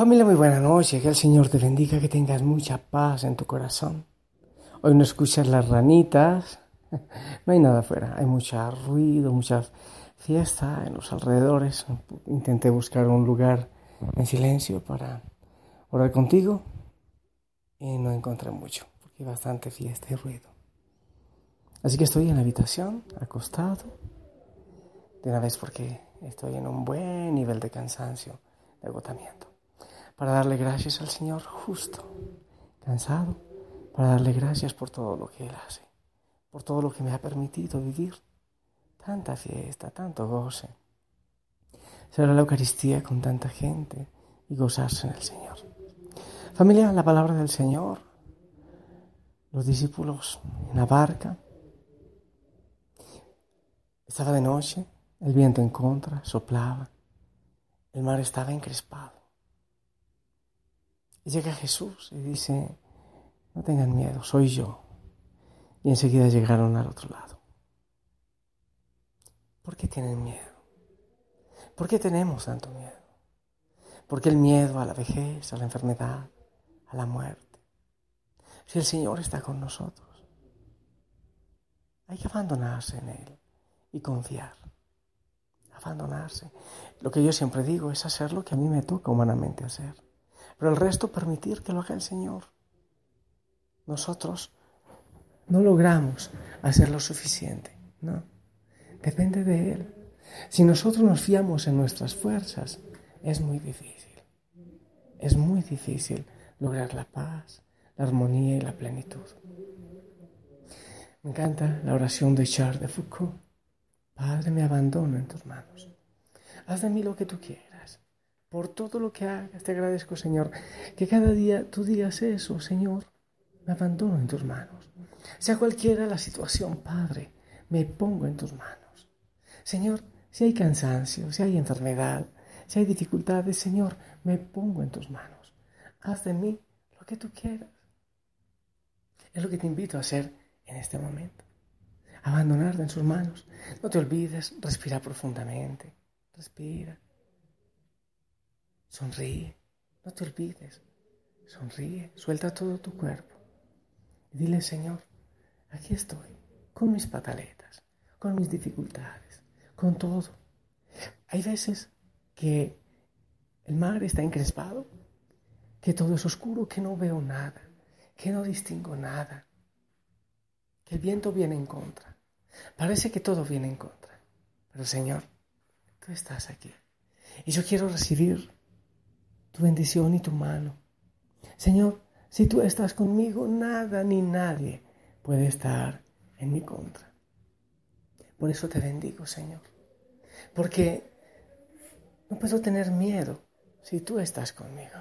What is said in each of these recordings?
Familia, muy buena noche, que el Señor te bendiga, que tengas mucha paz en tu corazón. Hoy no escuchas las ranitas, no hay nada afuera, hay mucho ruido, mucha fiesta en los alrededores. Intenté buscar un lugar en silencio para orar contigo y no encontré mucho, porque hay bastante fiesta y ruido. Así que estoy en la habitación, acostado, de una vez porque estoy en un buen nivel de cansancio, de agotamiento para darle gracias al Señor justo, cansado, para darle gracias por todo lo que Él hace, por todo lo que me ha permitido vivir, tanta fiesta, tanto goce. Será la Eucaristía con tanta gente y gozarse en el Señor. Familia, la palabra del Señor, los discípulos en la barca, estaba de noche, el viento en contra, soplaba, el mar estaba encrespado. Llega Jesús y dice, no tengan miedo, soy yo. Y enseguida llegaron al otro lado. ¿Por qué tienen miedo? ¿Por qué tenemos tanto miedo? ¿Por qué el miedo a la vejez, a la enfermedad, a la muerte? Si el Señor está con nosotros, hay que abandonarse en Él y confiar. Abandonarse. Lo que yo siempre digo es hacer lo que a mí me toca humanamente hacer pero el resto permitir que lo haga el Señor. Nosotros no logramos hacer lo suficiente, ¿no? Depende de Él. Si nosotros nos fiamos en nuestras fuerzas, es muy difícil. Es muy difícil lograr la paz, la armonía y la plenitud. Me encanta la oración de Charles de Foucault. Padre, me abandono en tus manos. Haz de mí lo que tú quieras por todo lo que hagas. Te agradezco, Señor, que cada día tú digas eso, Señor. Me abandono en tus manos. Sea cualquiera la situación, Padre, me pongo en tus manos. Señor, si hay cansancio, si hay enfermedad, si hay dificultades, Señor, me pongo en tus manos. Haz de mí lo que tú quieras. Es lo que te invito a hacer en este momento. Abandonarte en sus manos. No te olvides, respira profundamente. Respira. Sonríe, no te olvides. Sonríe, suelta todo tu cuerpo. Y dile, Señor, aquí estoy, con mis pataletas, con mis dificultades, con todo. Hay veces que el mar está encrespado, que todo es oscuro, que no veo nada, que no distingo nada, que el viento viene en contra. Parece que todo viene en contra. Pero Señor, tú estás aquí. Y yo quiero recibir tu bendición y tu mano. Señor, si tú estás conmigo, nada ni nadie puede estar en mi contra. Por eso te bendigo, Señor. Porque no puedo tener miedo si tú estás conmigo.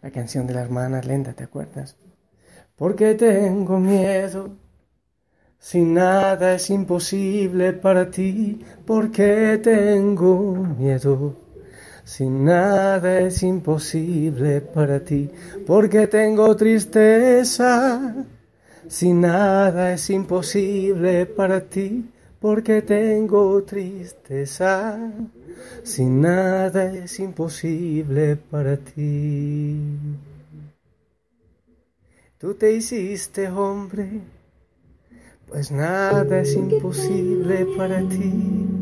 La canción de la hermana Lenda, ¿te acuerdas? Porque tengo miedo. Si nada es imposible para ti, porque tengo miedo. Si nada es imposible para ti, porque tengo tristeza. Si nada es imposible para ti, porque tengo tristeza. Si nada es imposible para ti. Tú te hiciste hombre, pues nada es imposible para ti.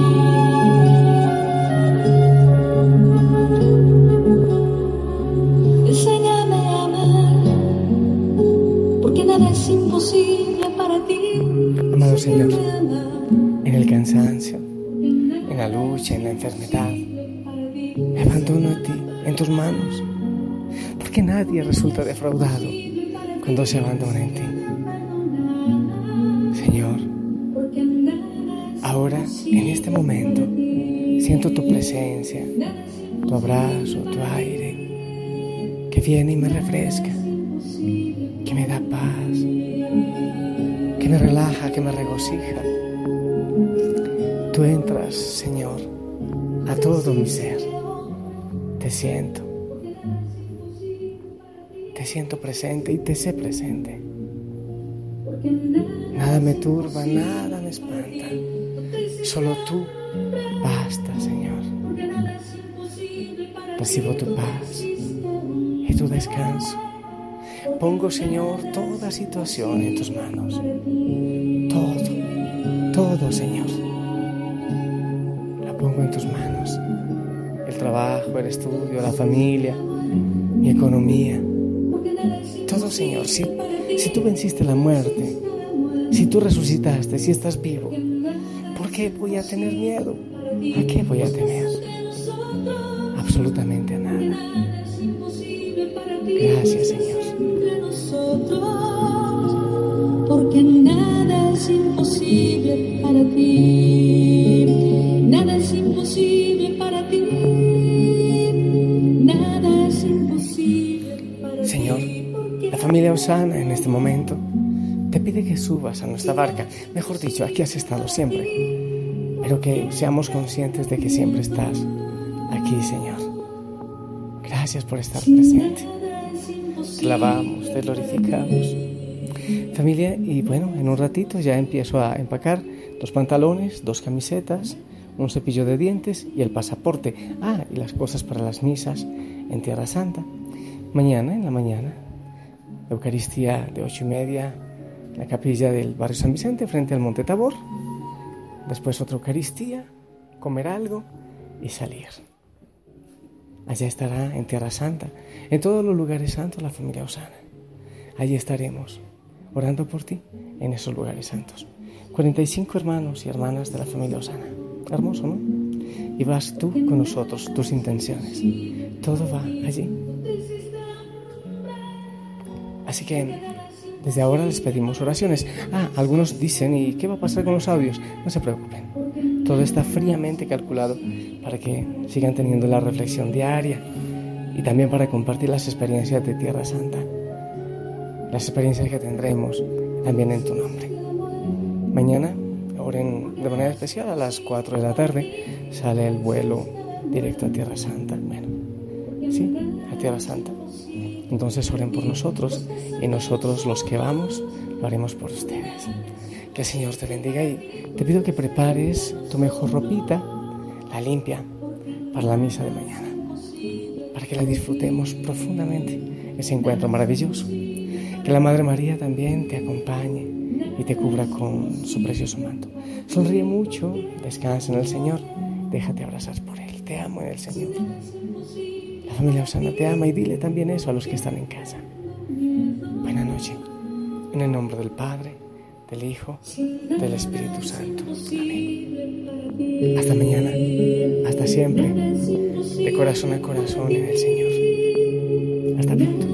Enfermedad, me abandono a ti, en tus manos, porque nadie resulta defraudado cuando se abandona en ti. Señor, ahora, en este momento, siento tu presencia, tu abrazo, tu aire, que viene y me refresca, que me da paz, que me relaja, que me regocija. Tú entras, Señor, a todo mi ser. Te siento. Te siento presente y te sé presente. Nada me turba, nada me espanta. Solo tú basta, Señor. Recibo tu paz y tu descanso. Pongo, Señor, toda situación en tus manos. Todo, todo, Señor. Pongo en tus manos. El trabajo, el estudio, la familia, mi economía. Todo, Señor. Si, si tú venciste la muerte, si tú resucitaste, si estás vivo, ¿por qué voy a tener miedo? ¿A qué voy a temer? Absolutamente a nada. Gracias, Señor. porque nada es imposible para ti. Osana en este momento te pide que subas a nuestra barca. Mejor dicho, aquí has estado siempre. Pero que seamos conscientes de que siempre estás aquí, Señor. Gracias por estar presente. Te lavamos, te glorificamos. Familia, y bueno, en un ratito ya empiezo a empacar dos pantalones, dos camisetas, un cepillo de dientes y el pasaporte. Ah, y las cosas para las misas en Tierra Santa. Mañana, en la mañana, Eucaristía de ocho y media, la capilla del barrio San Vicente, frente al Monte Tabor. Después otra Eucaristía, comer algo y salir. Allá estará en Tierra Santa, en todos los lugares santos la familia Osana. Allí estaremos, orando por ti en esos lugares santos. 45 hermanos y hermanas de la familia Osana. Hermoso, ¿no? Y vas tú con nosotros, tus intenciones. Todo va allí. Así que desde ahora les pedimos oraciones. Ah, algunos dicen, ¿y qué va a pasar con los audios? No se preocupen. Todo está fríamente calculado para que sigan teniendo la reflexión diaria y también para compartir las experiencias de Tierra Santa. Las experiencias que tendremos también en tu nombre. Mañana, oren de manera especial a las 4 de la tarde, sale el vuelo directo a Tierra Santa. Bueno, sí, a Tierra Santa. Entonces oren por nosotros y nosotros los que vamos lo haremos por ustedes. Que el Señor te bendiga y te pido que prepares tu mejor ropita, la limpia, para la misa de mañana, para que la disfrutemos profundamente, ese encuentro maravilloso. Que la Madre María también te acompañe y te cubra con su precioso manto. Sonríe mucho, descansa en el Señor, déjate abrazar por Él. Te amo en el Señor. La familia Osana te ama y dile también eso a los que están en casa. Buena noche. En el nombre del Padre, del Hijo, del Espíritu Santo. Amén. Hasta mañana, hasta siempre, de corazón a corazón en el Señor. Hasta pronto.